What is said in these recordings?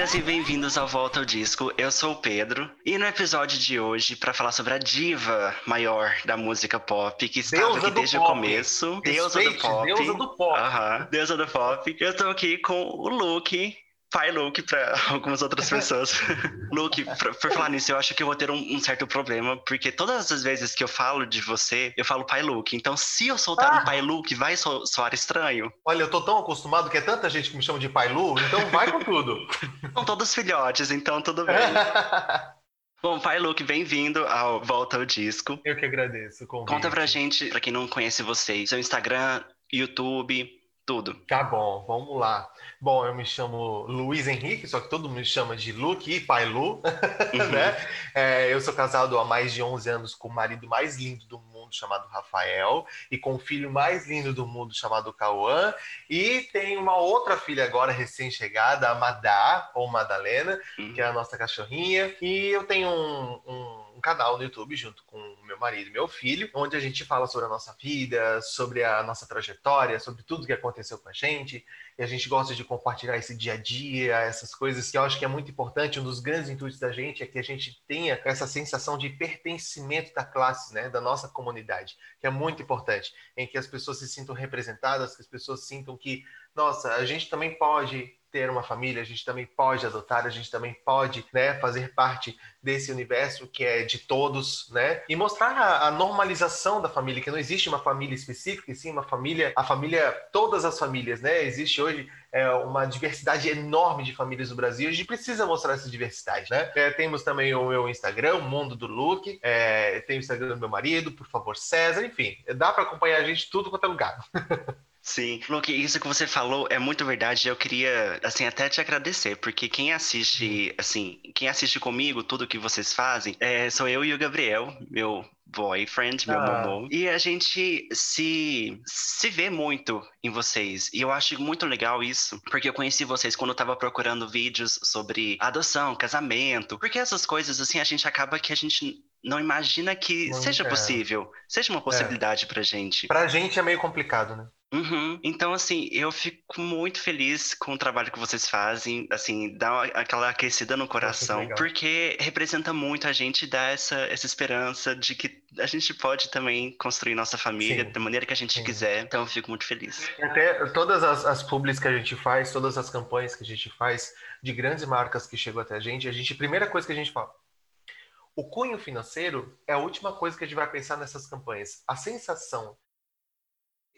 Bem-vindas e bem-vindos ao Volta ao Disco. Eu sou o Pedro e no episódio de hoje, para falar sobre a diva maior da música pop, que estava Deusa aqui desde o pop. começo, deusa do Respeite, pop. deusa do pop. Deusa do pop. Eu tô aqui com o Luke. Pai Luke para algumas outras pessoas. Luke, pra- por falar nisso, eu acho que eu vou ter um, um certo problema, porque todas as vezes que eu falo de você, eu falo Pai Luke. Então, se eu soltar Ah. um Pai Luke, vai so- soar estranho? Olha, eu tô tão acostumado que é tanta gente que me chama de Pai Lu, então vai com tudo. São todos filhotes, então tudo bem. Bom, Pai Luke, bem-vindo ao Volta ao Disco. eu que agradeço convite. Conta pra gente, pra quem não conhece vocês, seu Instagram, YouTube, tudo. Tá bom, vamos lá. Bom, eu me chamo Luiz Henrique, só que todo mundo me chama de Luke e Pai Lu, Uhum. né? É, eu sou casado há mais de 11 anos com o marido mais lindo do mundo, chamado Rafael, e com o filho mais lindo do mundo, chamado Cauã, e tenho uma outra filha agora, recém-chegada, a Madá, ou Madalena, Uhum. que é a nossa cachorrinha. E eu tenho um, um- um canal no YouTube junto com meu marido e meu filho, onde a gente fala sobre a nossa vida, sobre a nossa trajetória, sobre tudo que aconteceu com a gente. E a gente gosta de compartilhar esse dia a dia, essas coisas que eu acho que é muito importante. Um dos grandes intuitos da gente é que a gente tenha essa sensação de pertencimento da classe, né, da nossa comunidade, que é muito importante, em que as pessoas se sintam representadas, que as pessoas sintam que, nossa, a gente também pode ter uma família, a gente também pode adotar, a gente também pode, né, fazer parte desse universo que é de todos, né, e mostrar a, a normalização da família, que não existe uma família específica, e sim uma família, a família, todas as famílias, né, existe hoje é, uma diversidade enorme de famílias no Brasil, a gente precisa mostrar essa diversidade, né. É, temos também o meu Instagram, o Mundo do Look, é, tem o Instagram do meu marido, por favor, César, enfim, dá para acompanhar a gente tudo quanto é lugar. Sim. Luke, isso que você falou é muito verdade. Eu queria, assim, até te agradecer, porque quem assiste, assim, quem assiste comigo, tudo que vocês fazem, é, sou eu e o Gabriel, meu boyfriend, meu Ah. mamô. E a gente se, se vê muito em vocês. E eu acho muito legal isso, porque eu conheci vocês quando eu tava procurando vídeos sobre adoção, casamento. Porque essas coisas, assim, a gente acaba que a gente não imagina que Não- seja é. possível, seja uma possibilidade pra gente. Pra gente é meio complicado, né? Uhum. Então, assim, eu fico muito feliz com o trabalho que vocês fazem, assim, dá uma- aquela aquecida no coração, legal. porque representa muito a gente dar essa, essa esperança de que a gente pode também construir nossa família Sim. da maneira que a gente Sim. quiser. Então, eu fico muito feliz. Até todas as, as que a gente faz, todas as campanhas que a gente faz de grandes marcas que chegam até a gente, a gente, primeira coisa que a gente fala, o cunho financeiro é a última coisa que a gente vai pensar nessas campanhas. A sensação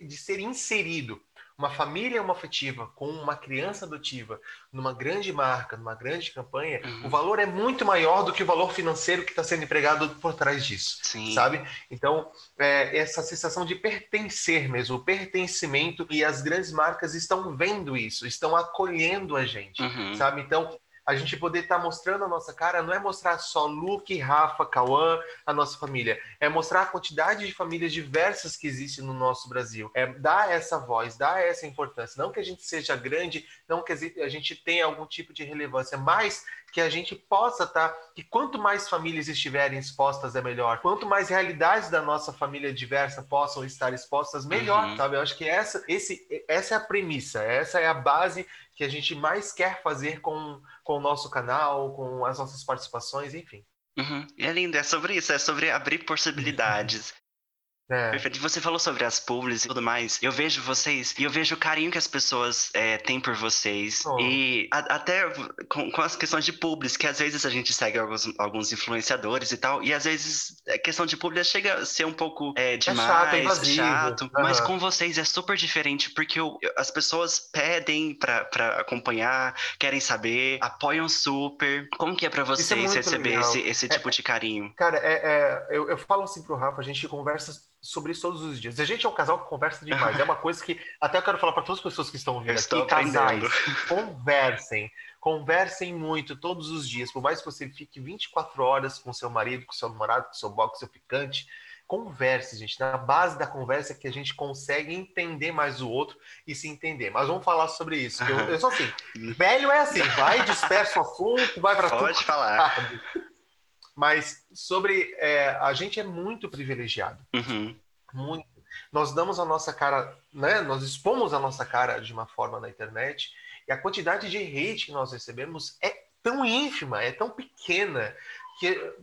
de ser inserido uma família homoafetiva com uma criança adotiva numa grande marca, numa grande campanha, Uhum. o valor é muito maior do que o valor financeiro que está sendo empregado por trás disso Sim. sabe? Então, é, essa sensação de pertencer mesmo, o pertencimento, e as grandes marcas estão vendo isso, estão acolhendo a gente, Uhum. sabe? Então, a gente poder estar mostrando a nossa cara não é mostrar só Luke, Rafa, Cauã, a nossa família, é mostrar a quantidade de famílias diversas que existe no nosso Brasil, é dar essa voz, dar essa importância, não que a gente seja grande, não que a gente tenha algum tipo de relevância, mas que a gente possa estar, que quanto mais famílias estiverem expostas é melhor, quanto mais realidades da nossa família diversa possam estar expostas, melhor, Uhum. sabe? Eu acho que essa, esse, essa é a premissa, essa é a base que a gente mais quer fazer com, com o nosso canal, com as nossas participações, enfim. Uhum. É lindo, é sobre isso, é sobre abrir possibilidades. É, Perfeito. Você falou sobre as publis e tudo mais. Eu vejo vocês e eu vejo o carinho que as pessoas é, têm por vocês. Oh. E a- até com, com as questões de publis, que às vezes a gente segue alguns, alguns influenciadores e tal, e às vezes a questão de publis chega a ser um pouco é, demais, chato, é invasivo. chato. Mas Aham. com vocês é super diferente, porque eu- as pessoas pedem pra, pra acompanhar, querem saber, apoiam super. Como que é pra é vocês receber legal. esse, esse tipo de carinho? Cara, é, é- eu, eu falo assim pro Rafa, a gente conversa sobre isso todos os dias. A gente é um casal que conversa demais. É uma coisa que até eu quero falar para todas as pessoas que estão ouvindo Eu aqui, casais, conversem. Conversem muito todos os dias. Por mais que você fique 24 horas com seu marido, com seu namorado, com seu com seu ficante, converse, gente. Na base da conversa é que a gente consegue entender mais o outro e se entender. Mas vamos falar sobre isso. Eu, eu sou assim. Velho é assim, vai, dispersa o assunto, vai para tudo. Pode falar. Mas sobre. é, a gente é muito privilegiado. Uhum. Muito. Nós damos a nossa cara, né? Nós expomos a nossa cara de uma forma na internet E a quantidade de hate que nós recebemos é tão ínfima, é tão pequena, que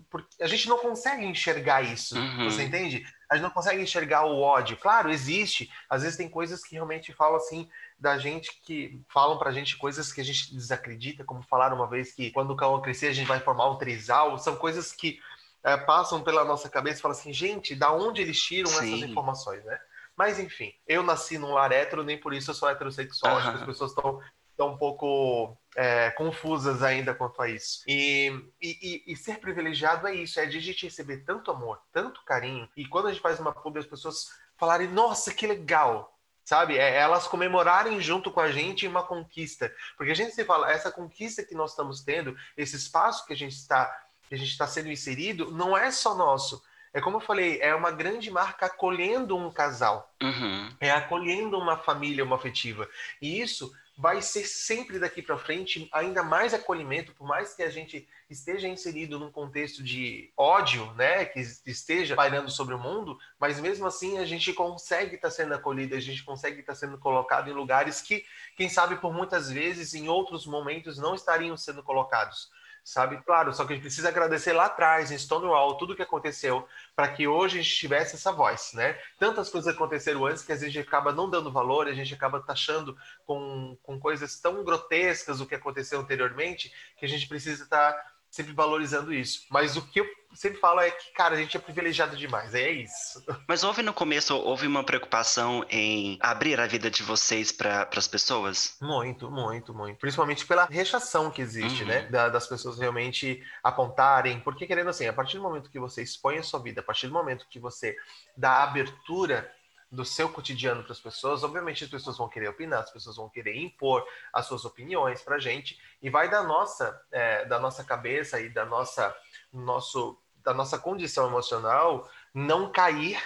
a gente não consegue enxergar isso. Uhum. Você entende? A gente não consegue enxergar o ódio. Claro, existe. Às vezes tem coisas que realmente falam assim da gente que falam pra gente coisas que a gente desacredita, como falaram uma vez que quando o Cauã crescer a gente vai formar um trisal. São coisas que é, passam pela nossa cabeça e falam assim, gente, da onde eles tiram Sim. essas informações, né? Mas enfim, eu nasci num lar hétero, nem por isso eu sou heterossexual. Uhum. Acho que as pessoas estão estão um pouco é, confusas ainda quanto a isso. E, e, e, ser privilegiado é isso, é de a gente receber tanto amor, tanto carinho, e quando a gente faz uma publi, as pessoas falarem, nossa, que legal, sabe? É, elas comemorarem junto com a gente uma conquista. Porque a gente se fala, essa conquista que nós estamos tendo, esse espaço que a gente está que a gente está sendo inserido, não é só nosso. É como eu falei, é uma grande marca acolhendo um casal. Uhum. É acolhendo uma família, uma afetiva. E isso vai ser sempre daqui para frente ainda mais acolhimento, por mais que a gente esteja inserido num contexto de ódio, né, que esteja pairando sobre o mundo, mas mesmo assim a gente consegue estar tá sendo acolhido, a gente consegue estar tá sendo colocado em lugares que, quem sabe, por muitas vezes, em outros momentos, não estariam sendo colocados sabe? Claro, só que a gente precisa agradecer lá atrás, em Stonewall, tudo que aconteceu, para que hoje a gente tivesse essa voz, né? Tantas coisas aconteceram antes que a gente acaba não dando valor, a gente acaba taxando com, com coisas tão grotescas o que aconteceu anteriormente, que a gente precisa estar tá sempre valorizando isso. Mas o que eu sempre falo é que, cara, a gente é privilegiado demais, é isso. Mas houve no começo, houve uma preocupação em abrir a vida de vocês para as pessoas? Muito, muito, muito. Principalmente pela rechação que existe, né? uhum. né? Da, das pessoas realmente apontarem. Porque, querendo assim, a partir do momento que você expõe a sua vida, a partir do momento que você dá abertura do seu cotidiano para as pessoas, obviamente as pessoas vão querer opinar, as pessoas vão querer impor as suas opiniões para a gente e vai da nossa é, da nossa cabeça e da nossa nosso da nossa condição emocional não cair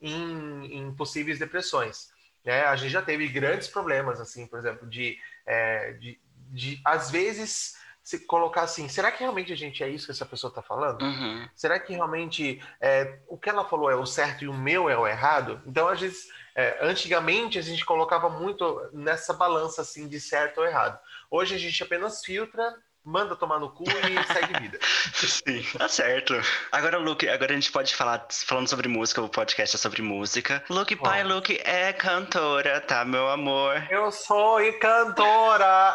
em, em possíveis depressões. Né? A gente já teve grandes problemas assim, por exemplo, de, é, de, de às vezes se colocar assim, será que realmente a gente é isso que essa pessoa está falando? Uhum. Será que realmente é, o que ela falou é o certo e o meu é o errado? Então, às vezes, é, antigamente a gente colocava muito nessa balança assim de certo ou errado. Hoje a gente apenas filtra manda tomar no cu e segue vida. Sim, tá certo. Agora, Luke, agora a gente pode falar, falando sobre música, o podcast é sobre música. Luke Pai, Luke é cantora, tá, meu amor? Eu sou cantora!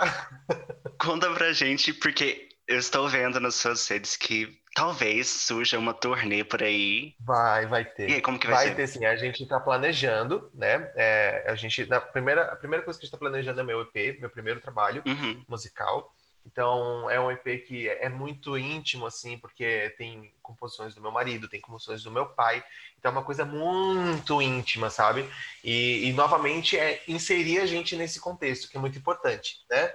Conta pra gente, porque eu estou vendo nas suas redes que talvez surja uma turnê por aí. Vai, vai ter. E aí, como que vai, vai ser? Vai ter sim. A gente está planejando, né? É, a gente, na primeira, a primeira coisa que a gente está planejando é meu EP, meu primeiro trabalho uhum. musical. Então é um EP que é muito íntimo, assim, porque tem composições do meu marido, tem composições do meu pai. Então é uma coisa muito íntima, sabe? E, e novamente é inserir a gente nesse contexto, que é muito importante, né?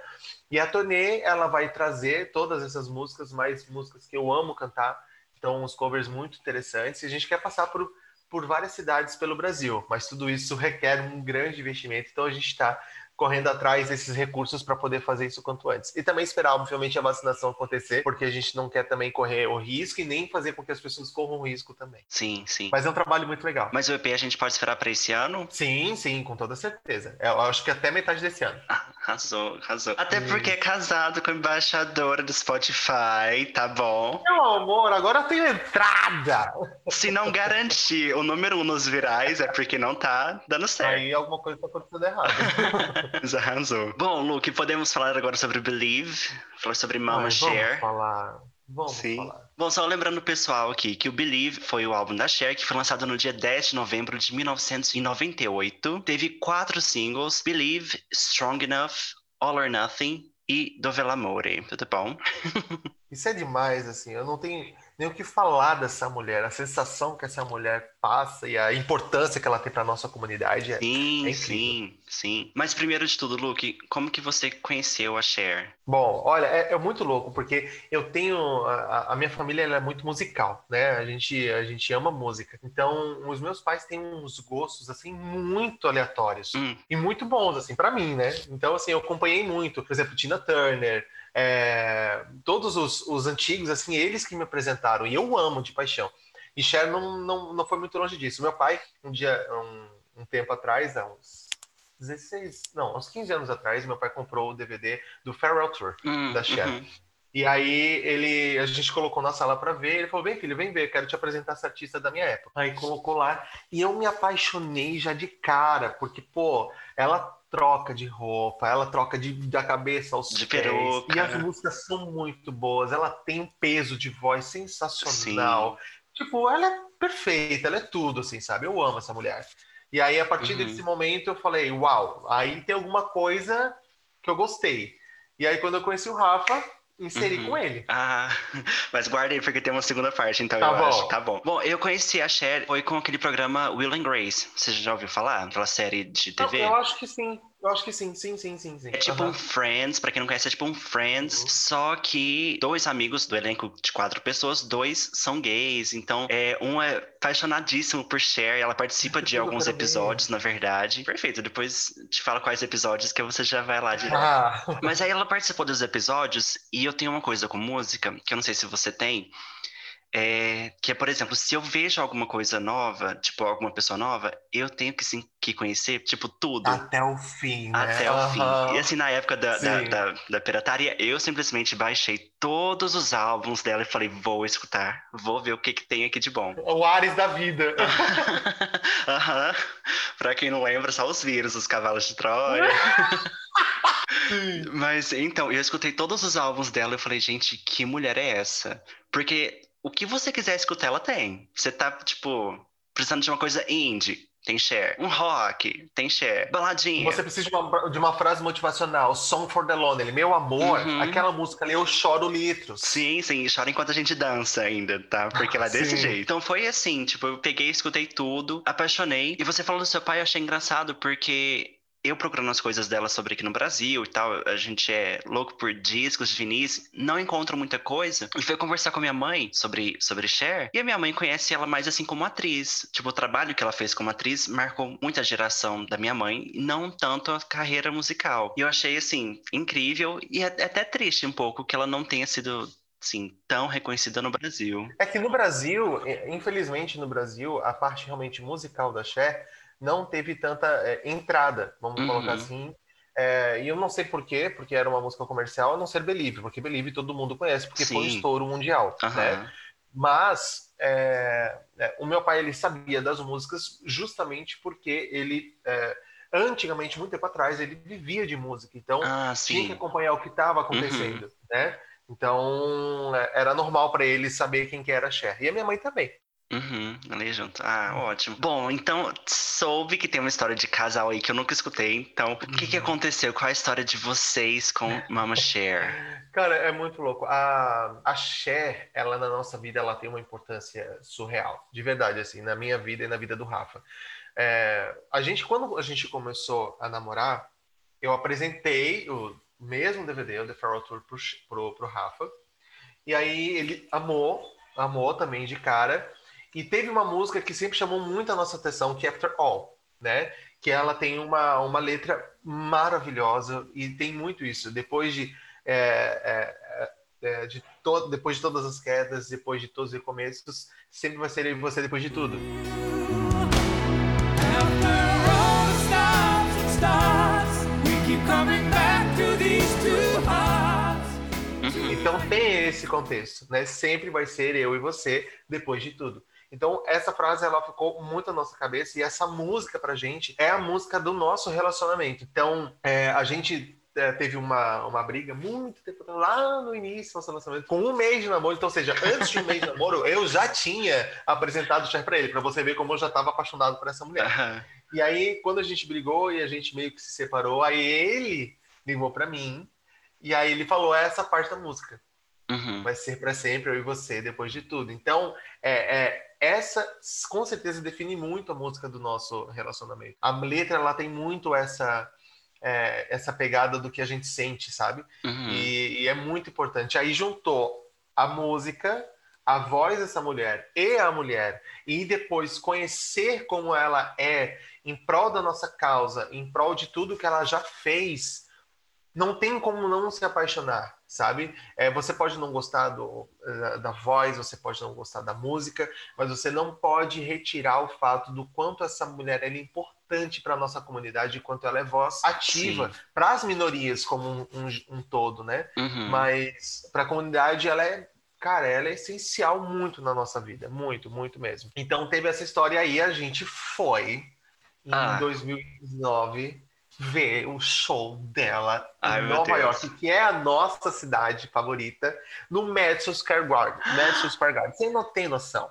E a turnê, ela vai trazer todas essas músicas, mais músicas que eu amo cantar. Então, uns covers muito interessantes. E a gente quer passar por, por várias cidades pelo Brasil, mas tudo isso requer um grande investimento. Então, a gente está correndo atrás desses recursos para poder fazer isso quanto antes. E também esperar, obviamente, a vacinação acontecer, porque a gente não quer também correr o risco e nem fazer com que as pessoas corram o risco também. Sim, sim. Mas é um trabalho muito legal. Mas o EP a gente pode esperar para esse ano? Sim, sim, com toda certeza. É, eu acho que até metade desse ano. Arrasou, arrasou. Até hum. porque é casado com a embaixadora do Spotify, tá bom? Meu amor, agora eu tenho entrada. Se não garantir o número um nos virais, é porque não tá dando certo. Aí alguma coisa tá acontecendo errado. Arrasou. Bom, Luke, podemos falar agora sobre Believe, falar sobre Mama Ai, Cher. Vamos falar. Vamos Sim. falar. Bom, só lembrando o pessoal aqui que o Believe foi o álbum da Cher, que foi lançado no dia 10 de novembro de 1998. Teve quatro singles: Believe, Strong Enough, All or Nothing e Dovelamore. Tudo bom? Isso é demais, assim. Eu não tenho nem o que falar dessa mulher, a sensação que essa mulher passa e a importância que ela tem para nossa comunidade. É, sim, é sim, sim. Mas primeiro de tudo, Luke, como que você conheceu a Cher? Bom, olha, é, é muito louco porque eu tenho a, a minha família é muito musical, né? A gente a gente ama música. Então, os meus pais têm uns gostos assim muito aleatórios hum. e muito bons assim para mim, né? Então, assim, eu acompanhei muito, por exemplo, Tina Turner, é, todos os, os, antigos, assim, eles que me apresentaram, e eu amo de paixão. E Cher não, não, não foi muito longe disso. Meu pai, um dia, um, um tempo atrás, há uns 16, não, uns 15 anos atrás, meu pai comprou o DVD do Farewell Tour, Hum, da Cher. uhum. E aí ele, a gente colocou na sala pra ver, ele falou: "Vem, filho, vem ver, quero te apresentar essa artista da minha época". Aí colocou lá e eu me apaixonei já de cara, porque pô, ela troca de roupa, ela troca de, da cabeça aos De pés. peruca. E as músicas são muito boas, ela tem um peso de voz sensacional. Tipo, ela é perfeita, ela é tudo assim, sabe? Eu amo essa mulher. E aí a partir Uhum. desse momento eu falei: "Uau, aí tem alguma coisa que eu gostei". E aí quando eu conheci o Rafa, inseri Uhum. com ele. Ah, mas guarda aí porque tem uma segunda parte, então Tá eu bom. acho. Tá bom. Bom, eu conheci a Cher, foi com aquele programa Will and Grace. Você já ouviu falar? Aquela série de TV? eu acho que sim. Eu acho que sim, sim, sim, sim, sim. É tipo Aham. um Friends, pra quem não conhece, é tipo um Friends, Uhum. só que dois amigos do elenco de quatro pessoas, dois são gays, então é, um é apaixonadíssimo por Cher, ela participa de alguns episódios, na verdade. Perfeito, depois te falo quais episódios que você já vai lá direto. Ah, Mas aí ela participou dos episódios e eu tenho uma coisa com música, que eu não sei se você tem, é, que é, por exemplo, se eu vejo alguma coisa nova, tipo, alguma pessoa nova, eu tenho que, sim, que conhecer, tipo, tudo. até o fim, né? Até o fim. E assim, na época da, da, da, da pirataria, eu simplesmente baixei todos os álbuns dela e falei, vou escutar, vou ver o que, que tem aqui de bom. O Ares da vida. Aham. Pra quem não lembra, só os vírus, os cavalos de Troia. Mas então, eu escutei todos os álbuns dela e falei, gente, que mulher é essa? Porque o que você quiser escutar, ela tem. Você tá, tipo, precisando de uma coisa indie, tem share. Um rock, tem share. Baladinha. Você precisa de uma, de uma frase motivacional, Song for the Lonely. Meu amor, Uhum. aquela música ali, eu choro litros. Sim, sim, chora enquanto a gente dança ainda, tá? Porque ela é desse jeito. Então foi assim, tipo, eu peguei, escutei tudo, apaixonei. E você falou do seu pai, eu achei engraçado, porque eu procurando as coisas dela sobre aqui no Brasil e tal, a gente é louco por discos de vinis, não encontro muita coisa. E foi conversar com a minha mãe sobre, sobre Cher, e a minha mãe conhece ela mais assim como atriz. Tipo, o trabalho que ela fez como atriz marcou muita geração da minha mãe, não tanto a carreira musical. E eu achei, assim, incrível e é até triste um pouco que ela não tenha sido assim, tão reconhecida no Brasil. É que no Brasil, infelizmente no Brasil, a parte realmente musical da Cher não teve tanta eh, entrada, vamos Uhum. colocar assim. Eh, e eu não sei por quê, porque era uma música comercial, a não ser Believe, porque Believe todo mundo conhece, porque foi um Sim. estouro mundial, né? Aham. Mas é, é, o meu pai ele sabia das músicas justamente porque ele é, antigamente muito tempo atrás ele vivia de música, então Ah, tinha que sim. acompanhar o que estava acontecendo, né? Então é, era normal para ele saber quem que era a Cher e a minha mãe também. Uhum, ali junto. Ah, ótimo. Bom, então soube que tem uma história de casal aí que eu nunca escutei. Então, o que que Uhum. aconteceu? Qual a história de vocês com Mama Cher? Cara, é muito louco. A, a Cher, ela na nossa vida, ela tem uma importância surreal, de verdade, assim, na minha vida e na vida do Rafa. É, a gente, quando a gente começou a namorar, eu apresentei o mesmo DVD, o The Farewell Tour, pro, pro, pro Rafa. E aí ele amou, amou também de cara. E teve uma música que sempre chamou muito a nossa atenção, que é After All, né? Que ela tem uma, uma letra maravilhosa e tem muito isso. Depois de é, é, é, de to depois de todas as quedas, depois de todos os recomeços, sempre vai ser eu e você depois de tudo. Então tem esse contexto, né? Sempre vai ser eu e você depois de tudo. Então essa frase ela ficou muito na nossa cabeça e essa música pra gente é a música do nosso relacionamento. Então é, a gente é, teve uma, uma briga muito tempo lá no início do nosso relacionamento, com um mês de namoro. Então, ou seja, antes de um mês de namoro, eu já tinha apresentado o Cher pra ele, pra você ver como eu já estava apaixonado por essa mulher. Aham. E aí, quando a gente brigou e a gente meio que se separou, aí ele ligou pra mim e aí ele falou essa parte da música. Uhum. Vai ser pra sempre eu e você depois de tudo. Então, é, é, essa com certeza define muito a música do nosso relacionamento. A letra ela tem muito essa é, essa pegada do que a gente sente, sabe? Uhum. E, e é muito importante. Aí juntou a música, a voz dessa mulher e a mulher, e depois conhecer como ela é em prol da nossa causa, em prol de tudo que ela já fez não tem como não se apaixonar, sabe? É, você pode não gostar do, da, da voz, você pode não gostar da música, mas você não pode retirar o fato do quanto essa mulher é importante para a nossa comunidade, quanto ela é voz ativa para as minorias como um, um, um todo, né? Uhum. Mas para a comunidade ela é cara, ela é essencial muito na nossa vida, muito, muito mesmo. Então teve essa história aí, a gente foi em Ah. 2019 ver o show dela Ai, em Nova. York, que é a nossa cidade favorita, no Madison Square Garden. Madison Square Garden. Você não tem noção.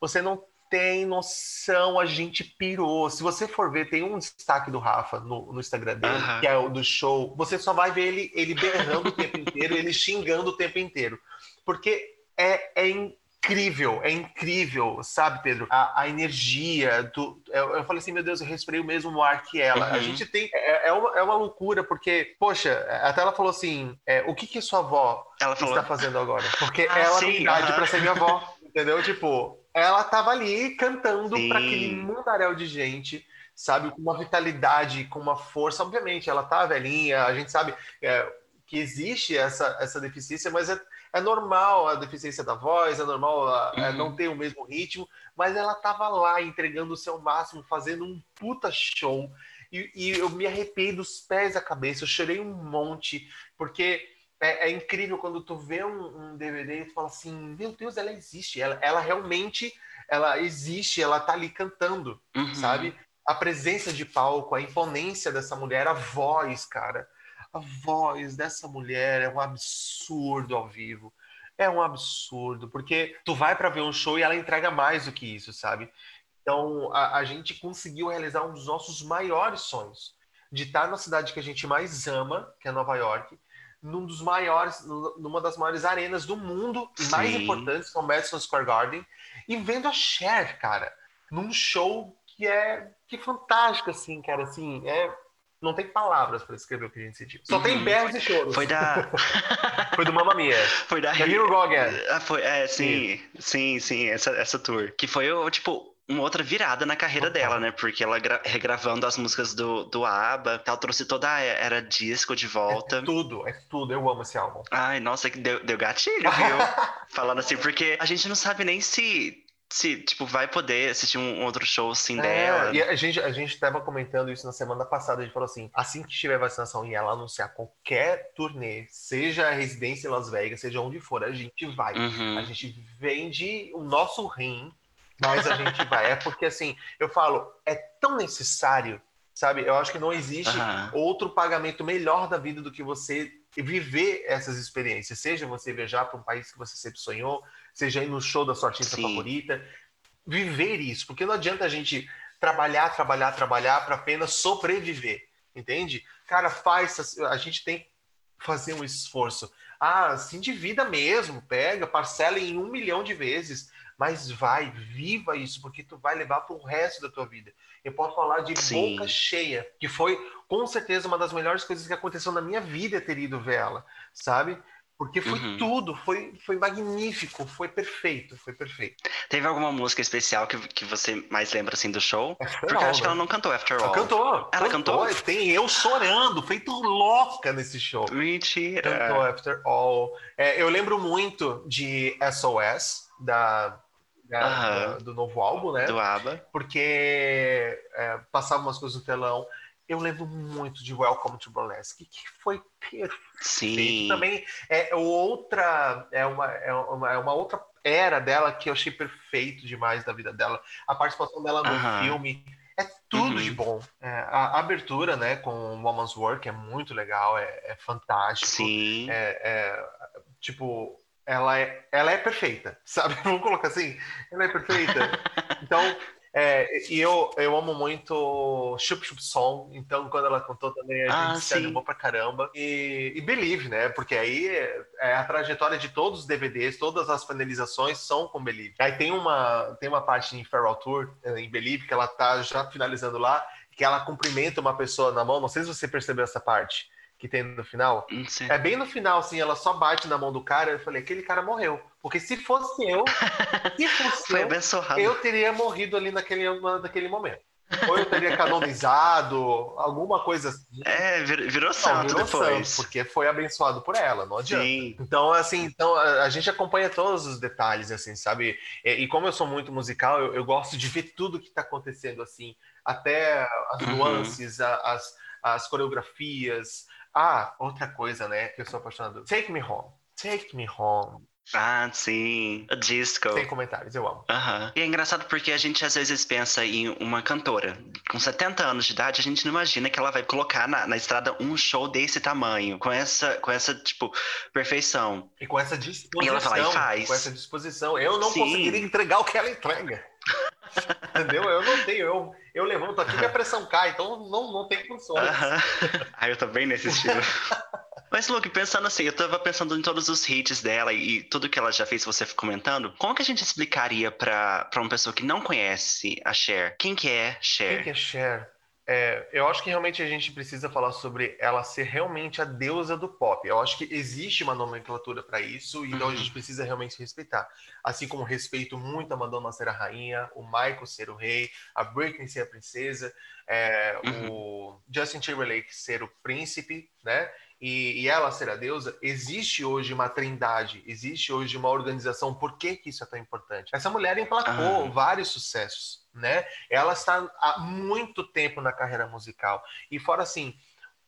Você não tem noção, a gente pirou. Se você for ver, tem um destaque do Rafa no, no Instagram dele, que é o do show. Você só vai ver ele, ele berrando o tempo inteiro, ele xingando o tempo inteiro. Porque é, é incrível, é incrível, sabe, Pedro? A, a energia do. Eu, eu falei assim, meu Deus, eu respirei o mesmo ar que ela. A Uhum. gente tem. É, é, uma, é uma loucura, porque, poxa, até ela falou assim: é, o que, que sua avó Ela falou. está fazendo agora? Porque Ah, ela sim, tem idade aham. para ser minha avó, entendeu? Tipo, ela tava ali cantando Sim. para aquele mundaréu de gente, sabe? Com uma vitalidade, com uma força. Obviamente, ela tá velhinha, a gente sabe é, que existe essa, essa deficiência, mas é, é normal a deficiência da voz, é normal a- é, Uhum. não ter o mesmo ritmo, mas ela tava lá entregando o seu máximo, fazendo um puta show. E, e eu me arrepiei dos pés à cabeça, eu chorei um monte, porque é, é incrível quando tu vê um, um DVD e tu fala assim, meu Deus, ela existe, ela, ela realmente, ela existe, ela tá ali cantando, Uhum. sabe? A presença de palco, a imponência dessa mulher, a voz, cara, a voz dessa mulher é um absurdo ao vivo. É um absurdo, porque tu vai para ver um show e ela entrega mais do que isso, sabe? Então, a, a gente conseguiu realizar um dos nossos maiores sonhos, de estar na cidade que a gente mais ama, que é Nova York, num dos maiores, numa das maiores arenas do mundo e mais importantes, que é o Madison Square Garden, e vendo a Cher, cara, num show que é que fantástico, assim, cara, assim, é não tem palavras para descrever o que a gente sentiu. Só tem Uhum. berros e choros. Foi da. Foi do Mamma Mia. Foi da. The Hero Go Again. Foi, é, sim, sim, sim, essa, essa tour. Que foi, tipo, uma outra virada na carreira Total. dela, né? Porque ela gra- regravando as músicas do, do ABBA, tal, trouxe toda a era disco de volta. É tudo, é tudo. Eu amo esse álbum. Ai, nossa, que deu, deu gatilho, viu? Falando assim, porque a gente não sabe nem se, se tipo, vai poder assistir um outro show assim dela. É, e a gente, a gente estava comentando isso na semana passada. A gente falou assim: assim que tiver vacinação e ela anunciar qualquer turnê, seja a residência em Las Vegas, seja onde for, a gente vai. Uhum. A gente vende o nosso rim, mas a gente vai. É porque, assim, eu falo, é tão necessário, sabe? Eu acho que não existe Aham. outro pagamento melhor da vida do que você viver essas experiências. Seja você viajar para um país que você sempre sonhou, seja ir no show da sua artista Sim. favorita. Viver isso, porque não adianta a gente trabalhar, trabalhar, trabalhar para apenas sobreviver, entende? Cara, faz, a gente tem que fazer um esforço. Ah, se endivida mesmo, pega, parcela em um milhão de vezes, mas vai, viva isso, porque tu vai levar para o resto da tua vida. Eu posso falar de Sim. boca cheia, que foi com certeza uma das melhores coisas que aconteceu na minha vida ter ido ver ela, sabe? Porque foi Uhum. tudo, foi, foi magnífico, foi perfeito, foi perfeito. Teve alguma música especial que, que você mais lembra assim do show? After Porque all, eu acho que né? ela não cantou After Ela All. cantou. Ela cantou? Tem eu chorando, feito louca nesse show. Mentira. Cantou After All. É, eu lembro muito de SOS, da, da- Aham. da- do novo álbum, né? Do ABBA. Porque é, passava umas coisas no telão. Eu lembro muito de Welcome to Burlesque, que foi perfeito. Sim. Também é outra, é uma, é, uma, é uma outra era dela que eu achei perfeito demais da vida dela. A participação dela no Aham. filme é tudo Uhum. de bom. É, a abertura, né, com Woman's Work é muito legal, é, é fantástico. Sim. É, é, tipo, ela é, ela é perfeita, sabe? Vamos colocar assim, ela é perfeita. Então, é, e eu, eu amo muito Chup Chup Song, então quando ela cantou também a Ah, gente se sim. animou pra caramba. E, e Believe, né? Porque aí é, é a trajetória de todos os DVDs, todas as finalizações são com Believe. Aí tem uma, tem uma parte em Feral Tour, eh, em Believe, que ela tá já finalizando lá, que ela cumprimenta uma pessoa na mão, não sei se você percebeu essa parte que tem no final. Não sei. É bem no final, assim, ela só bate na mão do cara. Eu falei, aquele cara morreu. Porque se fosse eu, se fosse Foi eu, abençoado. eu teria morrido ali naquele, naquele momento. ou eu teria canonizado, alguma coisa assim. É, vir- virou santo virou depois. santo, porque foi abençoado por ela, não adianta. Sim. Então, assim, então a gente acompanha todos os detalhes, assim, sabe? E, e como eu sou muito musical, eu, eu gosto de ver tudo que está acontecendo, assim, até as Uhum. nuances, a- as, as coreografias. Ah, outra coisa, né, que eu sou apaixonado. Take Me Home. Take Me Home. Ah, sim. O disco. Sem comentários, eu amo. Aham. E é engraçado porque a gente às vezes pensa em uma cantora com 70 anos de idade, a gente não imagina que ela vai colocar na, na estrada um show desse tamanho, com essa, com essa tipo, perfeição. E com essa disposição. ela vai lá e faz. Com essa disposição. Eu não Sim. conseguiria entregar o que ela entrega. Entendeu? Eu não tenho. Eu, eu levanto aqui e a pressão cai, então não, não tem condições. Aham. Ah, eu tô bem nesse estilo. Mas, Luke, pensando assim, eu tava pensando em todos os hits dela e tudo que ela já fez, você comentando, como que a gente explicaria pra, pra uma pessoa que não conhece a Cher? Quem que é Quem Cher? que é Cher? É, eu acho que realmente a gente precisa falar sobre ela ser realmente a deusa do pop. Eu acho que existe uma nomenclatura para isso, então a Uhum. gente precisa realmente respeitar. Assim como respeito muito a Madonna ser a rainha, o Michael ser o rei, a Britney ser a princesa, é, o Justin Timberlake ser o príncipe, né? E, e ela ser a deusa, existe hoje uma trindade, existe hoje uma organização. Por que, que isso é tão importante? Essa mulher emplacou Ah. vários sucessos, né? Ela está há muito tempo na carreira musical. E fora assim,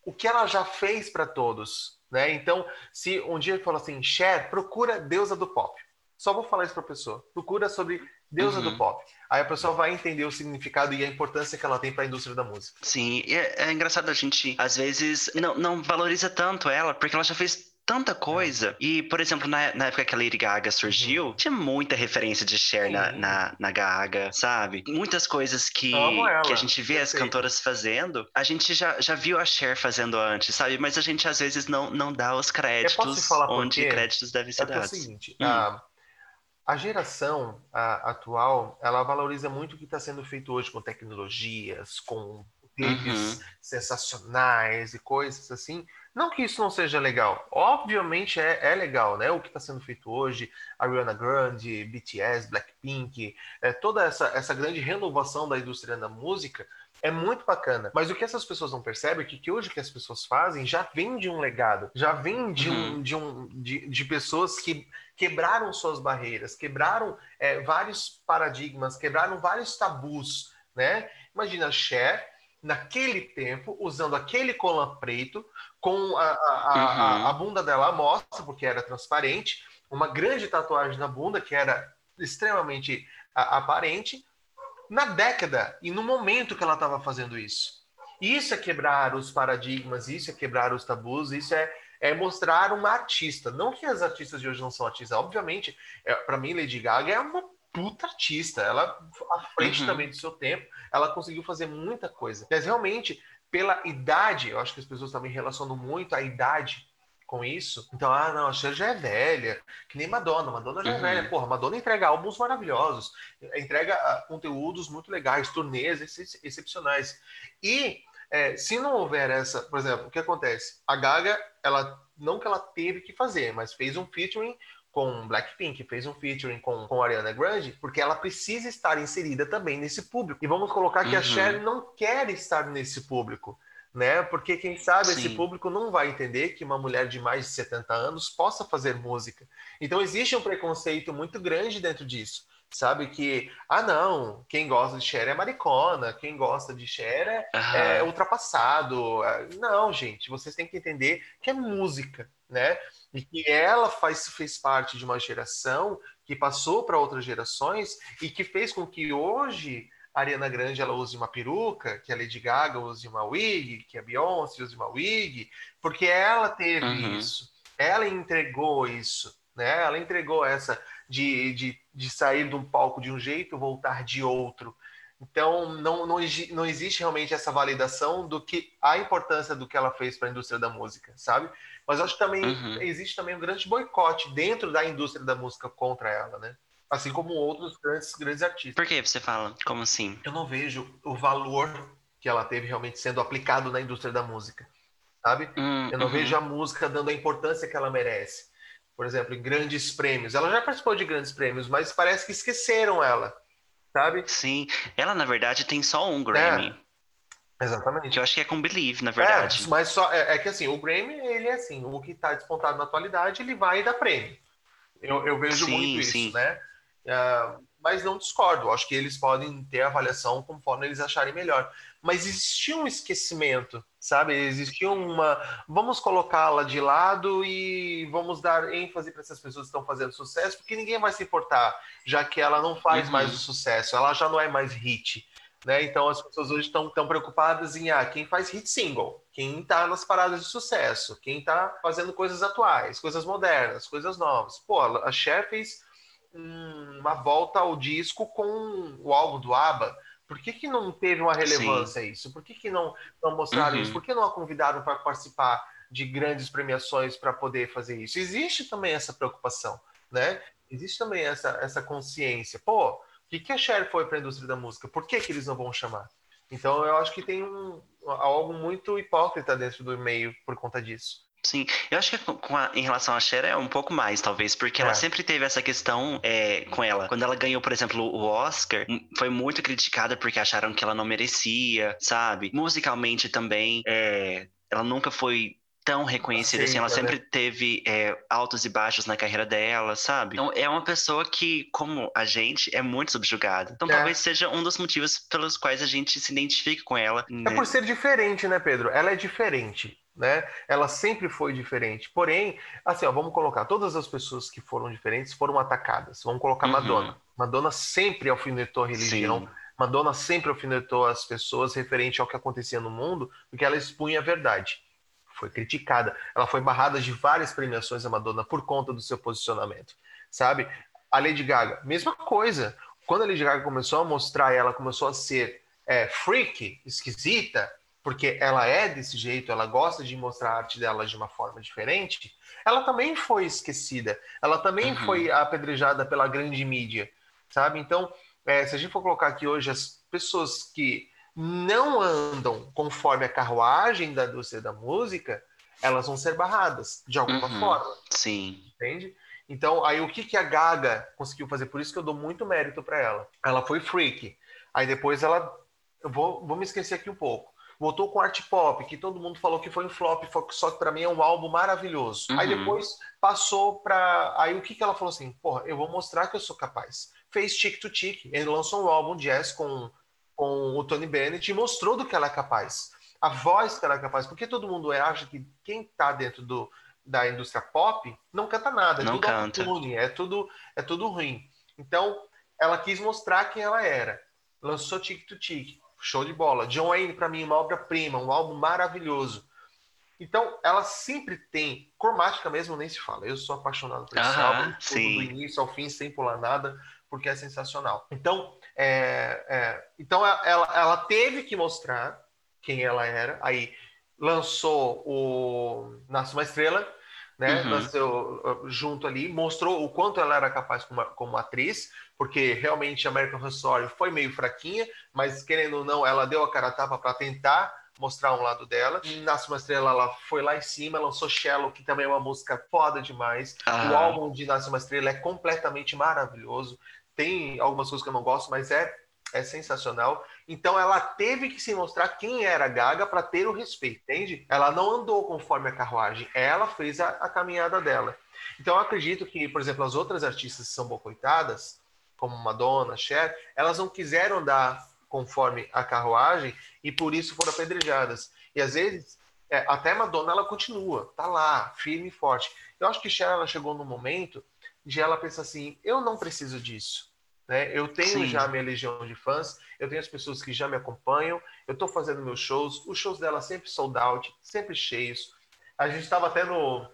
o que ela já fez para todos, né? Então, se um dia eu falo assim, Cher, procura deusa do pop. Só vou falar isso para a pessoa. Procura sobre deusa Uhum. do pop. Aí a pessoa vai entender o significado e a importância que ela tem para a indústria da música. Sim, e é, é engraçado a gente, às vezes, não, não valoriza tanto ela, porque ela já fez tanta coisa. E, por exemplo, na, na época que a Lady Gaga surgiu, tinha muita referência de Cher na, na, na Gaga, sabe? Muitas coisas que, que a gente vê as cantoras fazendo, a gente já, já viu a Cher fazendo antes, sabe? Mas a gente às vezes não, não dá os créditos onde créditos devem ser É porque é o dados. seguinte, Hum. a, a geração a- atual, ela valoriza muito o que está sendo feito hoje com tecnologias, com clipes Uhum. sensacionais e coisas assim. Não que isso não seja legal. Obviamente é, é legal, né? O que está sendo feito hoje, Ariana Grande, BTS, Blackpink, é, toda essa, essa grande renovação da indústria da música é muito bacana. Mas o que essas pessoas não percebem é que, que hoje que as pessoas fazem já vem de um legado, já vem de, um, de, um, de, de pessoas que quebraram suas barreiras, quebraram é, vários paradigmas, quebraram vários tabus, né? Imagina Cher, naquele tempo, usando aquele colan preto, com a, a, a, Uhum. a, a bunda dela à mostra, porque era transparente, uma grande tatuagem na bunda, que era extremamente a- aparente, na década e no momento que ela estava fazendo isso. Isso é quebrar os paradigmas, isso é quebrar os tabus, isso é, é mostrar uma artista. Não que as artistas de hoje não são artistas, obviamente, é, para mim, Lady Gaga é uma puta artista. Ela, à frente Uhum. também do seu tempo, ela conseguiu fazer muita coisa. Mas realmente, pela idade, eu acho que as pessoas também relacionam muito a idade com isso. Então, ah, não, a Cher já é velha, que nem Madonna. Madonna já é Uhum. velha. Porra, Madonna entrega álbuns maravilhosos, entrega ah, conteúdos muito legais, turnês ex- excepcionais. E é, se não houver essa, por exemplo, o que acontece? A Gaga, ela não que ela teve que fazer, mas fez um featuring com Blackpink, fez um featuring com, com Ariana Grande, porque ela precisa estar inserida também nesse público. E vamos colocar que a Uhum. Cher não quer estar nesse público, né? Porque quem sabe esse Sim. público não vai entender que uma mulher de mais de 70 anos possa fazer música. Então existe um preconceito muito grande dentro disso. Sabe que, ah não, quem gosta de Cher é maricona, quem gosta de Cher é, é ultrapassado. É, Não, gente, vocês têm que entender que é música, né? E que ela faz, fez parte de uma geração que passou para outras gerações e que fez com que hoje a Ariana Grande ela use uma peruca, que a Lady Gaga use uma wig, que a Beyoncé use uma wig, porque ela teve Uhum. isso, ela entregou isso, né? Ela entregou essa de, de, de sair de um palco de um jeito, voltar de outro. Então, não, não, não existe realmente essa validação do que a importância do que ela fez para a indústria da música, sabe? Mas acho que também Uhum. existe também um grande boicote dentro da indústria da música contra ela, né? Assim como outros grandes, grandes artistas. Por que você fala? Como assim? Eu não vejo o valor que ela teve realmente sendo aplicado na indústria da música, sabe? Hum, Eu não uhum. vejo a música dando a importância que ela merece. Por exemplo, em grandes prêmios. Ela já participou de grandes prêmios, mas parece que esqueceram ela. sabe? Sim. Ela, na verdade, tem só um Grammy. Exatamente. Que eu acho que é com Believe, na verdade. É, mas só é, é, que assim, o Grammy, ele é assim, o que está despontado na atualidade, ele vai dar prêmio. Eu, eu vejo Sim, muito isso, sim. né? Ah, mas não discordo, acho que eles podem ter avaliação conforme eles acharem melhor. Mas existia um esquecimento, sabe? Existia uma. Vamos colocá-la de lado e vamos dar ênfase para essas pessoas que estão fazendo sucesso, porque ninguém vai se importar, já que ela não faz Uhum. mais o sucesso, ela já não é mais hit. Né? Então as pessoas hoje estão tão preocupadas em ah, quem faz hit single, quem está nas paradas de sucesso, quem está fazendo coisas atuais, coisas modernas, coisas novas. Pô, a Cher fez uma volta ao disco com o álbum do ABBA. Por que, que não teve uma relevância isso? Por que, que não, não mostraram Uhum. isso? Por que não a convidaram para participar de grandes premiações para poder fazer isso? Existe também essa preocupação, né? Existe também essa, essa consciência. Pô, o que, que a Cher foi para a indústria da música? Por que, que eles não vão chamar? Então eu acho que tem um, algo muito hipócrita dentro do meio por conta disso. Sim, eu acho que a- em relação a Cher é um pouco mais, talvez, porque É. ela sempre teve essa questão é, com ela. Quando ela ganhou, por exemplo, o Oscar, m- foi muito criticada porque acharam que ela não merecia, sabe? Musicalmente também, é, ela nunca foi tão reconhecida assim, ela Aceita, né? sempre teve é, altos e baixos na carreira dela, sabe? Então é uma pessoa que, como a gente, é muito subjugada. Então É. talvez seja um dos motivos pelos quais a gente se identifica com ela. É né? por ser diferente, né, Pedro? Ela é diferente, né? Ela sempre foi diferente. Porém, assim, ó, vamos colocar, todas as pessoas que foram diferentes foram atacadas. Vamos colocar Uhum. Madonna. Madonna sempre alfinetou a religião. Sim. Madonna sempre alfinetou as pessoas referente ao que acontecia no mundo, porque ela expunha a verdade. Foi criticada. Ela foi barrada de várias premiações, a Madonna, por conta do seu posicionamento, sabe? A Lady Gaga, mesma coisa. Quando a Lady Gaga começou a mostrar, ela começou a ser é, freak, esquisita, porque ela é desse jeito, ela gosta de mostrar a arte dela de uma forma diferente, ela também foi esquecida. Ela também Uhum. foi apedrejada pela grande mídia, sabe? Então, é, se a gente for colocar aqui hoje as pessoas que não andam conforme a carruagem da indústria da música, elas vão ser barradas de alguma Uhum. forma, Sim. entende? Então, aí o que, que a Gaga conseguiu fazer? Por isso que eu dou muito mérito para ela. Ela foi freak. Aí depois ela. Eu vou, vou me esquecer aqui um pouco. Voltou com art pop, que todo mundo falou que foi um flop, só que para mim é um álbum maravilhoso. Aí Uhum. depois passou para. Aí o que, que ela falou assim? Porra, eu vou mostrar que eu sou capaz. Fez Tic to Tic. Ele lançou um álbum jazz com, com o Tony Bennett e mostrou do que ela é capaz. A voz que ela é capaz. Porque todo mundo acha que quem tá dentro do, da indústria pop não canta nada. É Não tudo canta. autotune, é tudo, é tudo ruim. Então, ela quis mostrar quem ela era. Lançou Tic to Tic. Show de bola. John Wayne, para mim, uma obra-prima, um álbum maravilhoso. Então, ela sempre tem, cromática mesmo, nem se fala. Eu sou apaixonado por esse álbum, sim. do início ao fim, sem pular nada, porque é sensacional. Então, é, é, então ela, ela teve que mostrar quem ela era. Aí lançou o Nasce uma Estrela, né? Uhum. Nasceu uh, junto ali, mostrou o quanto ela era capaz como, como atriz, porque realmente a American Horror Story foi meio fraquinha, mas querendo ou não, ela deu a cara a tapa para tentar mostrar um lado dela. E Nasce uma Estrela, ela foi lá em cima, lançou Shallow, que também é uma música foda demais. O Aham. álbum de Nasce uma Estrela é completamente maravilhoso. Tem algumas coisas que eu não gosto, mas é, é sensacional. Então ela teve que se mostrar quem era a Gaga para ter o respeito, entende? Ela não andou conforme a carruagem, ela fez a, a caminhada dela. Então eu acredito que, por exemplo, as outras artistas que são boicotadas, como Madonna, Cher, elas não quiseram andar conforme a carruagem e por isso foram apedrejadas. E às vezes, é, até Madonna ela continua, tá lá, firme e forte. Eu acho que Cher ela chegou no momento de ela pensar assim, eu não preciso disso. Né? Eu tenho Sim. já minha legião de fãs, eu tenho as pessoas que já me acompanham, eu estou fazendo meus shows, os shows dela sempre sold out, sempre cheios. A gente estava até no,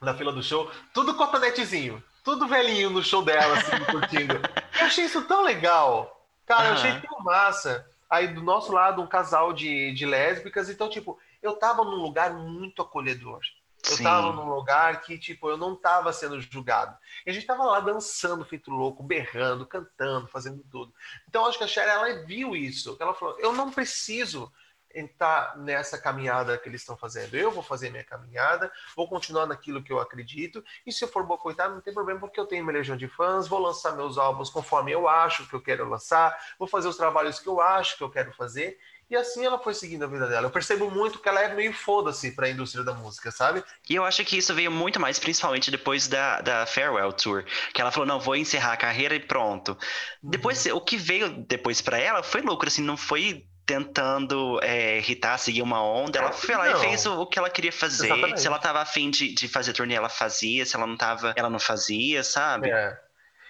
na fila do show, tudo cotonetezinho, tudo velhinho no show dela, assim, curtindo. Eu achei isso tão legal. Cara, eu achei tão massa. Aí do nosso lado, um casal de, de lésbicas, então, tipo, eu tava num lugar muito acolhedor. Eu Sim. tava num lugar que, tipo, eu não tava sendo julgado. E a gente tava lá dançando, feito louco, berrando, cantando, fazendo tudo. Então, acho que a Cher, ela viu isso. Ela falou, eu não preciso entrar nessa caminhada que eles estão fazendo. Eu vou fazer minha caminhada, vou continuar naquilo que eu acredito, e se eu for boicotar, não tem problema, porque eu tenho uma legião de fãs, vou lançar meus álbuns conforme eu acho que eu quero lançar, vou fazer os trabalhos que eu acho que eu quero fazer, e assim ela foi seguindo a vida dela. Eu percebo muito que ela é meio foda-se pra indústria da música, sabe? E eu acho que isso veio muito mais, principalmente depois da, da Farewell Tour. Que ela falou, não, vou encerrar a carreira e pronto. Uhum. Depois, o que veio depois para ela foi lucro, assim, não foi tentando é, irritar, seguir uma onda. Ela foi lá não. e fez o, o, que ela queria fazer. Exatamente. Se ela tava afim de, de fazer turnê, ela fazia. Se ela não tava, ela não fazia, sabe? É.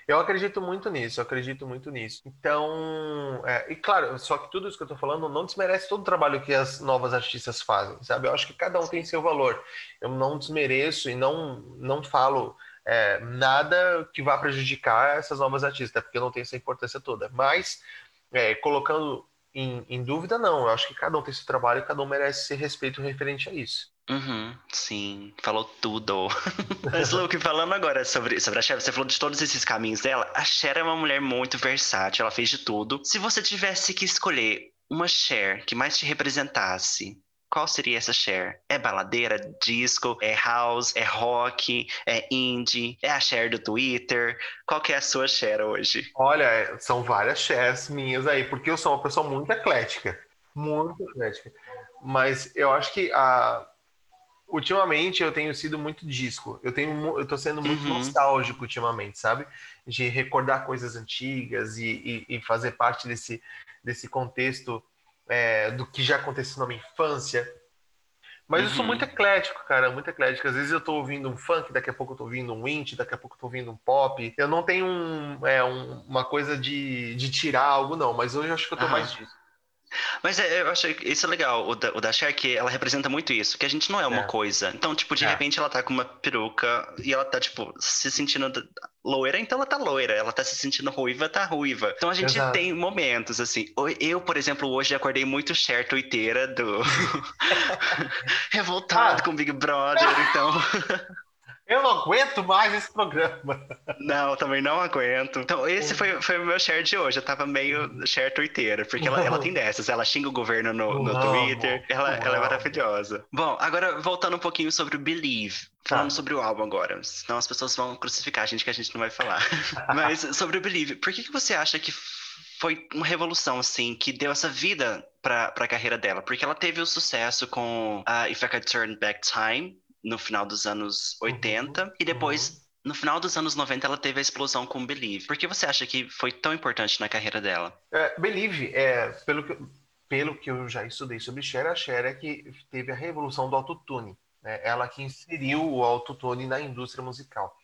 Eu acredito muito nisso, eu acredito muito nisso. Então, é, e claro, só que tudo isso que eu tô falando não desmerece todo o trabalho que as novas artistas fazem, sabe? Eu acho que cada um tem seu valor. Eu não desmereço e não, não falo é, nada que vá prejudicar essas novas artistas, porque eu não tenho essa importância toda. Mas, é, colocando em, em, dúvida, não. Eu acho que cada um tem seu trabalho e cada um merece ser respeito referente a isso. Uhum, sim, falou tudo. Mas, Luke, falando agora sobre, sobre a Cher, você falou de todos esses caminhos dela. A Cher é uma mulher muito versátil, ela fez de tudo. Se você tivesse que escolher uma Cher que mais te representasse, qual seria essa Cher? É baladeira, disco, é house, é rock, é indie, é a Cher do Twitter? Qual que é a sua Cher hoje? Olha, são várias Chers minhas aí, porque eu sou uma pessoa muito eclética. Muito eclética. Mas eu acho que a ultimamente eu tenho sido muito disco. Eu tenho, eu tô sendo muito uhum. nostálgico ultimamente, sabe? De recordar coisas antigas e, e, e fazer parte desse, desse contexto é, do que já aconteceu na minha infância. Mas uhum. eu sou uhum. muito eclético, cara, muito eclético. Às vezes eu tô ouvindo um funk, daqui a pouco eu tô ouvindo um indie, daqui a pouco eu tô ouvindo um pop. Eu não tenho um, é, um, uma coisa de, de tirar algo, não, mas hoje eu acho que eu tô uhum. mais disso. Mas é, eu acho isso legal, o da, o da Cher, que ela representa muito isso, que a gente não é uma é. coisa. Então, tipo, de é. repente ela tá com uma peruca e ela tá, tipo, se sentindo loira, então ela tá loira. Ela tá se sentindo ruiva, tá ruiva. Então a gente Exato. tem momentos, assim. Eu, por exemplo, hoje acordei muito Cher tuiteira do... Revoltado ah. com Big Brother, então... Eu não aguento mais esse programa. Não, também não aguento. Então, esse foi, foi o meu share de hoje. Eu tava meio share tuiteira, porque ela, ela tem dessas. Ela xinga o governo no, no Twitter. Ela, ela é maravilhosa. Bom, agora voltando um pouquinho sobre o Believe. Falando tá. sobre o álbum agora. Senão as pessoas vão crucificar a gente que a gente não vai falar. Mas sobre o Believe, por que, que você acha que foi uma revolução, assim, que deu essa vida pra, pra carreira dela? Porque ela teve o sucesso com uh, If I Could Turn Back Time, no final dos anos 80 uhum. e depois uhum. no final dos anos 90 ela teve a explosão com Believe. Por que você acha que foi tão importante na carreira dela? É, Believe, é, pelo, que, pelo que eu já estudei sobre Cher, a Cher é que teve a revolução do autotune. Né? Ela que inseriu o autotune na indústria musical.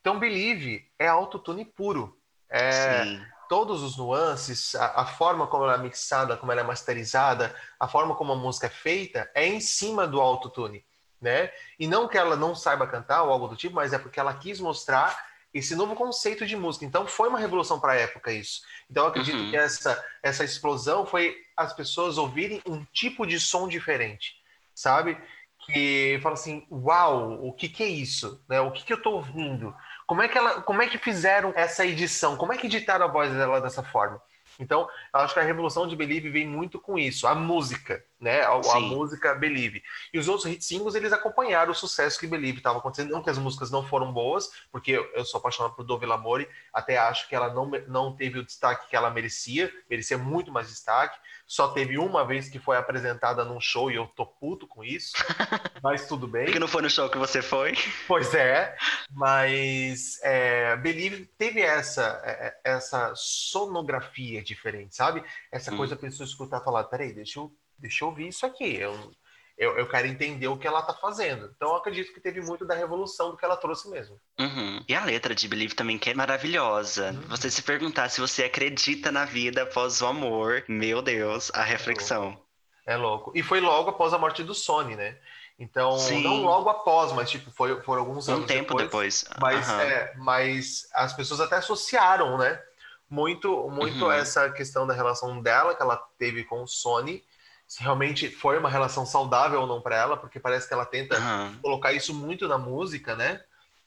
Então Believe é autotune puro. É, Sim todos os nuances, a, a, forma como ela é mixada, como ela é masterizada, a forma como a música é feita, é em cima do autotune né? E não que ela não saiba cantar ou algo do tipo, mas é porque ela quis mostrar esse novo conceito de música. Então foi uma revolução para a época isso. Então eu acredito uhum. que essa essa explosão foi as pessoas ouvirem um tipo de som diferente, sabe? Que fala assim, uau, o que que é isso? Né? O que que eu estou ouvindo? Como é que ela, como é que fizeram essa edição? Como é que editaram a voz dela dessa forma? Então, eu acho que a revolução de Believe vem muito com isso, a música, né? A, a, música Believe. E os outros hit singles, eles acompanharam o sucesso que Believe estava acontecendo. Não que as músicas não foram boas, porque eu, eu sou apaixonado por Dove Lamore, até acho que ela não, não teve o destaque que ela merecia, merecia muito mais destaque. Só teve uma vez que foi apresentada num show e eu tô puto com isso, mas tudo bem. Porque não foi no show que você foi? Pois é, mas é, Believe teve essa, é, é, essa sonografia diferente, sabe? Essa hum. coisa a pessoa escutar e falar, peraí, deixa eu, deixa eu ouvir isso aqui. Eu, eu, eu quero entender o que ela tá fazendo. Então eu acredito que teve muito da revolução do que ela trouxe mesmo. Uhum. E a letra de Believe também que é maravilhosa. Uhum. Você se perguntar se você acredita na vida após o amor, meu Deus, a reflexão. É louco. E foi logo após a morte do Sony, né? Então, Sim. não logo após, mas tipo, foi, foram alguns anos um tempo depois. depois. Mas, uhum. é, mas as pessoas até associaram, né? Muito, muito uhum. essa questão da relação dela que ela teve com o Sony se realmente foi uma relação saudável ou não para ela, porque parece que ela tenta uhum. colocar isso muito na música, né?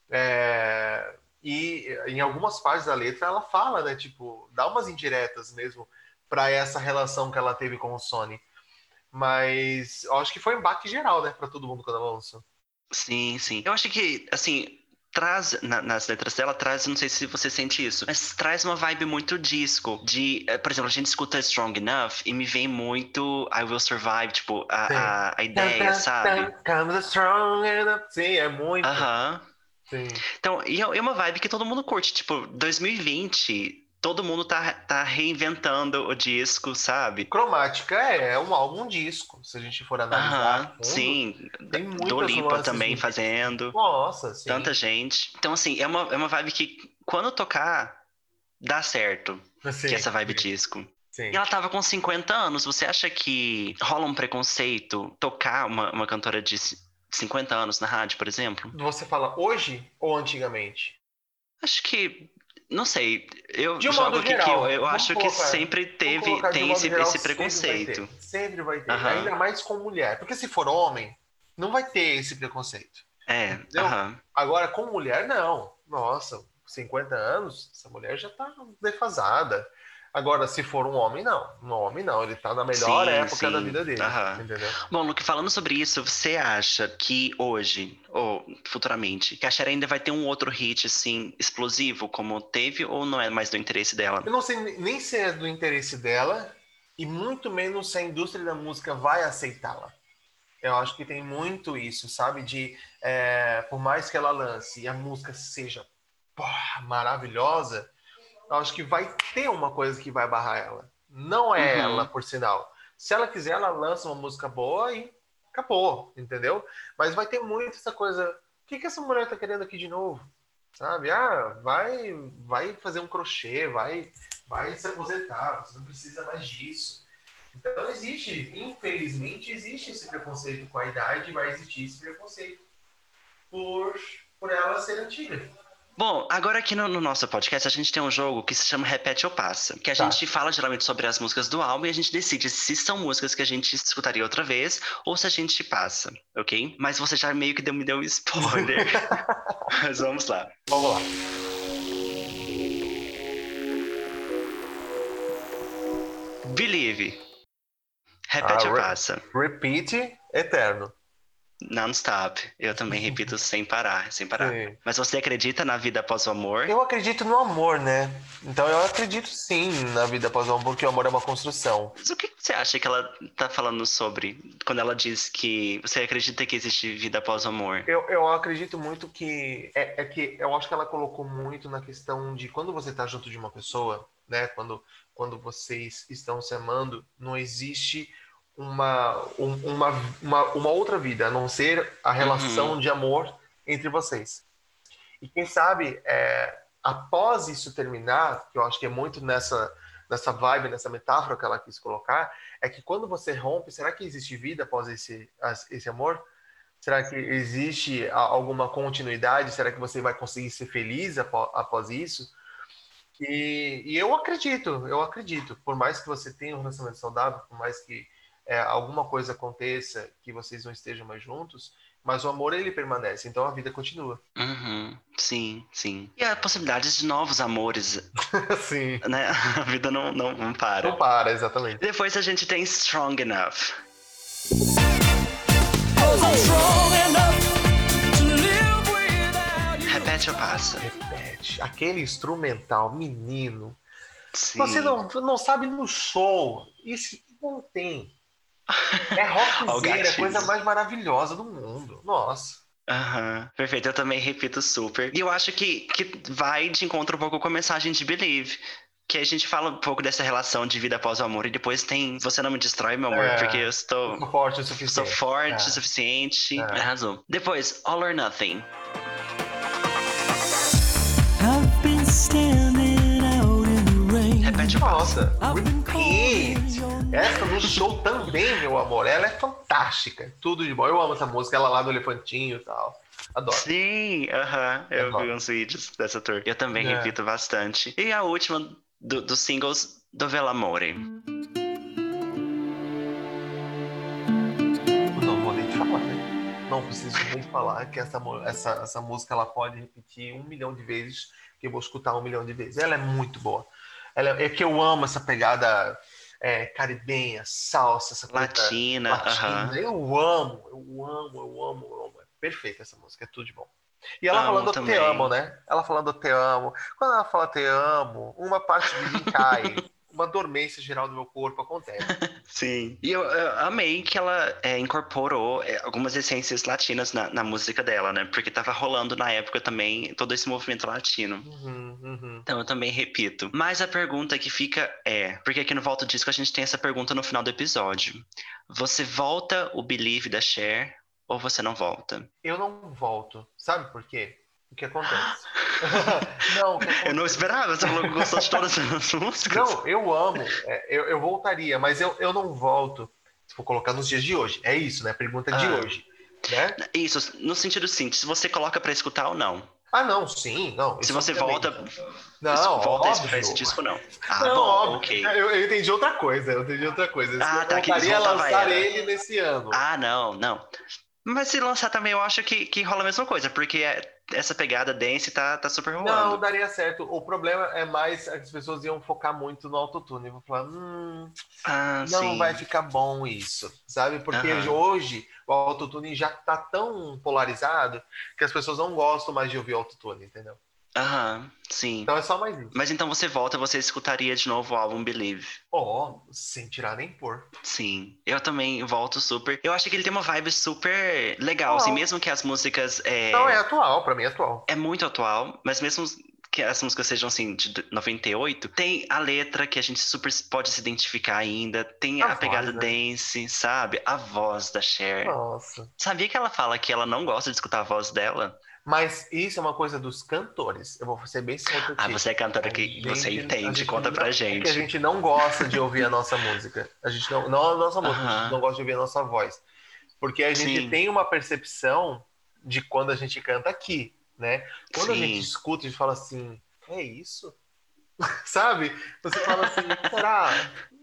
É... E em algumas partes da letra ela fala, né? Tipo, dá umas indiretas mesmo para essa relação que ela teve com o Sony. Mas eu acho que foi um baque geral, né, pra todo mundo quando ela lançou. Sim, sim. Eu acho que, assim, traz na- nas letras dela traz não sei se você sente isso mas traz uma vibe muito disco de eh, por exemplo a gente escuta Strong Enough e me vem muito I Will Survive tipo a, a, a ideia sabe Comes strong enough. Sim, é muito. aham Sim. então e é é uma vibe que todo mundo curte tipo 2020 todo mundo tá, tá reinventando o disco sabe Cromática é, um álbum disco, se a gente for analisar. aham fundo. sim Tem do nuances também do- fazendo Nossa, sim. tanta gente então assim é uma, é uma vibe que quando tocar dá certo Sim, que é essa vibe sim, disco sim. E ela tava com 50 anos. Você acha que rola um preconceito tocar uma, uma cantora de c- 50 anos na rádio, por exemplo? Você fala hoje ou antigamente? Acho que. Não sei. Eu De um jogo aqui geral, que eu, eu acho que colocar- sempre Vamos teve, tem esse, geral, esse sempre preconceito. Sempre vai ter. Ainda mais com mulher. Porque se for homem, não vai ter esse preconceito. É. Agora, com mulher, não. Nossa, 50 anos, essa mulher já tá defasada. Agora, se for um homem, não. Um homem, não. Ele tá na melhor Sim, época sim. da vida dele. Entendeu? Bom, Luke, falando sobre isso, você acha que hoje, ou futuramente, que a Cher ainda vai ter um outro hit, assim, explosivo, como teve, ou não é mais do interesse dela? Eu não sei nem se é do interesse dela e muito menos se a indústria da música vai aceitá-la. Eu acho que tem muito isso, sabe? De é, por mais que ela lance e a música seja porra, maravilhosa, eu acho que vai ter uma coisa que vai barrar ela. Não é Uhum. ela, por sinal. Se ela quiser, ela lança uma música boa e acabou, entendeu? Mas vai ter muito essa coisa. O que, que essa mulher tá querendo aqui de novo? Sabe? Ah, vai, vai fazer um crochê, vai, vai se aposentar, você não precisa mais disso. Então existe, infelizmente, existe esse preconceito com a idade, vai existir esse preconceito por, por ela ser antiga. Bom, agora aqui no, no nosso podcast a gente tem um jogo que se chama Repete ou Passa. Que a Tá. gente fala geralmente sobre as músicas do álbum e a gente decide se são músicas que a gente escutaria outra vez ou se a gente passa, ok? Mas você já meio que deu, me deu um spoiler. Mas vamos lá. Vamos lá. Believe. Repete Ah, ou passa? Repeat eterno. Non-stop. Eu também repito sem parar, sem parar. Sim. Mas você acredita na vida após o amor? Eu acredito no amor, né? Então eu acredito sim na vida após o amor, porque o amor é uma construção. Mas o que você acha que ela tá falando sobre quando ela diz que você acredita que existe vida após o amor? Eu, eu acredito muito que é, é que eu acho que ela colocou muito na questão de quando você tá junto de uma pessoa, né? Quando, quando vocês estão se amando, não existe uma, um- uma, uma, uma outra vida, a não ser a relação de amor entre vocês. E quem sabe, é, após isso terminar, que eu acho que é muito nessa, nessa vibe, nessa metáfora que ela quis colocar, é que quando você rompe, será que existe vida após esse, esse amor? Será que existe alguma continuidade? Será que você vai conseguir ser feliz após isso? E, e eu acredito, eu acredito. Por mais que você tenha um relacionamento saudável, por mais que é, alguma coisa aconteça que vocês não estejam mais juntos, mas o amor ele permanece, então a vida continua. Uhum, sim, sim. E a possibilidade de novos amores, Sim. né? A vida não, não, não para. Não para, exatamente. Depois a gente tem Strong Enough. Repete ou passa? Repete. Aquele instrumental, menino. Sim. Você não, não sabe no show. Isso não tem. É rockzeira, é coisa mais maravilhosa do mundo. Nossa. Aham, perfeito. Eu também repito super. E eu acho que, que vai de encontro um pouco com a mensagem de Believe. Que a gente fala um pouco dessa relação de vida após o amor. E depois tem Você Não Me Destrói, Meu Amor, É. porque eu estou... Sou forte o Sou suficiente. forte É. o suficiente. É. Arrasou. Depois, All or Nothing. I've been the passa? Nossa, name. Essa no show também, meu amor. Ela é fantástica. Tudo de bom. Eu amo essa música. Ela lá do elefantinho e tal. Adoro. Sim, aham. Eu Adoro. vi uns vídeos dessa tour. Eu também É. repito bastante. E a última do- dos singles do Velamore. Não vou nem falar, né? Não preciso nem falar que essa, essa, essa música ela pode repetir um milhão de vezes, que eu vou escutar um milhão de vezes. Ela é muito boa. Ela, é que eu amo essa pegada é, caribenha, salsa, essa Latina, latina. aham. Eu amo, eu amo, eu amo, eu amo. É perfeita essa música, é tudo de bom. E ela Amo falando também. te amo, né? Ela falando te amo. Quando ela fala te amo, uma parte de mim cai. Uma dormência geral do meu corpo acontece. Sim. E eu, eu amei que ela é, incorporou é, algumas essências latinas na, na música dela, né? Porque tava rolando na época também todo esse movimento latino. Uhum, uhum. Então eu também repito. Mas a pergunta que fica é, porque aqui no Volta Disco a gente tem essa pergunta no final do episódio. Você volta o Believe da Cher ou você não volta? Eu não volto. Sabe por quê? O que acontece? não, o que acontece? Eu não esperava, você falou que gostou de todas as músicas. Não, eu amo. É, eu, eu voltaria, mas eu, eu não volto. Se for colocar nos dias de hoje. É isso, né? Pergunta de Ah. hoje. Né? Isso, no sentido sim, se você coloca pra escutar ou não. Ah, não, sim, não. Se você volta, Não, volta a óbvio. escutar esse disco não. Ah, não, bom, óbvio. ok. Eu, eu entendi outra coisa, eu entendi outra coisa. Ah, eu tá, que eles lançar ele nesse ano. Ah, não, não. Mas se lançar também, eu acho que, que rola a mesma coisa, porque é- essa pegada dance tá, tá super Não, rolando. daria certo. O problema é mais que as pessoas iam focar muito no autotune. Vão falar, hum, Ah, não sim. vai ficar bom isso, sabe? Porque Aham. hoje o autotune já tá tão polarizado que as pessoas não gostam mais de ouvir autotune, entendeu? Aham, sim. Então é só mais isso. Mas então você volta, você escutaria de novo o álbum Believe. Ó, sem tirar nem pôr. Sim, eu também volto super. Eu acho que ele tem uma vibe super legal, assim, mesmo que as músicas é, Não, é atual, pra mim é atual. é muito atual, mas mesmo que as músicas sejam assim de 98, tem a letra que a gente super pode se identificar ainda, tem A a, pegada voz, né? dance, sabe? A voz da Cher. Nossa. Sabia que ela fala que ela não gosta de escutar a voz dela? Mas isso é uma coisa dos cantores. Eu vou ser bem certo aqui. Ah, você é cantora A que você a entende, conta não- pra É gente. que a gente não gosta de ouvir a nossa música. A gente não, não a nossa música, a gente não gosta de ouvir a nossa voz. Porque a gente Sim. tem uma percepção de quando a gente canta aqui, né? Quando a Sim. gente escuta, a gente fala assim, é isso? Sabe? Você fala assim, será?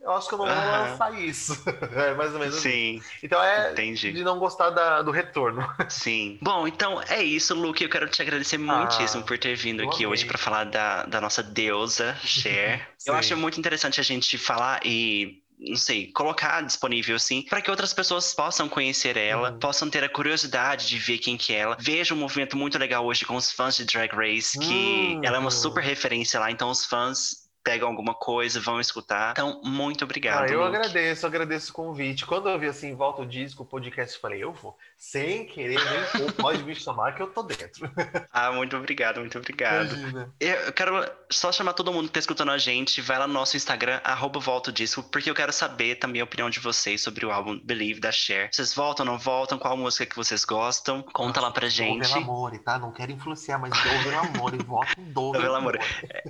Eu acho que eu não vou Aham. lançar isso. É mais ou menos assim. Sim, Então é entendi. de não gostar da- do retorno. Sim. Bom, então é isso, Luke. Eu quero te agradecer muitíssimo por ter vindo Ah, aqui amei. hoje para falar da, da nossa deusa, Cher. eu acho muito interessante a gente falar e. Não sei, colocar disponível assim, para que outras pessoas possam conhecer ela, Uhum. possam ter a curiosidade de ver quem que é ela. Vejo um movimento muito legal hoje com os fãs de Drag Race, que Uhum. ela é uma super referência lá, então os fãs pegam alguma coisa, vão escutar. Então, muito obrigado. Ah, eu Luke. agradeço, agradeço o convite. Quando eu vi assim, volta o disco, o podcast, eu falei, eu vou. Sem querer, nem pode me chamar que eu tô dentro. Ah, muito obrigado, muito obrigado. Imagina. Eu quero só chamar todo mundo que tá escutando a gente, vai lá no nosso Instagram, arroba Volta o Disco, porque eu quero saber também a opinião de vocês sobre o álbum Believe da Cher. Vocês voltam ou não voltam? Qual música que vocês gostam? Conta lá pra gente. Dove Amore, tá? Não quero influenciar, mas Dove Amore, voto em Dove Amore.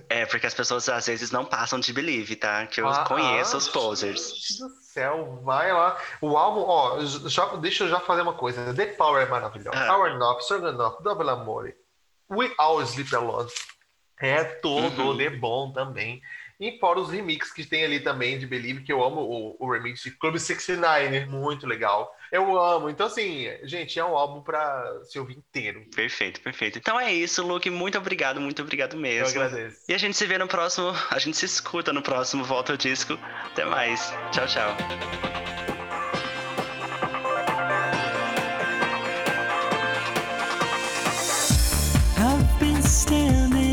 É, porque as pessoas às vezes não passam de Believe, tá? Que eu Ah, conheço os ah, posers. gente do céu, vai lá. O álbum, ó, já, deixa eu já fazer uma coisa. The Power é maravilhosa. Ah. Power Enough, Strong Dove Amore. We All Sleep Alone. É todo Uhum. de bom também. E fora os remixes que tem ali também de Believe, que eu amo o, o remix de Club 69, muito legal. Eu amo. Então, assim, gente, é um álbum pra se ouvir inteiro. Perfeito, perfeito. Então é isso, Luke. Muito obrigado, muito obrigado Eu mesmo. agradeço. E a gente se vê no próximo. A gente se escuta no próximo Volta ao Disco. Até mais. Tchau, tchau. I've been standing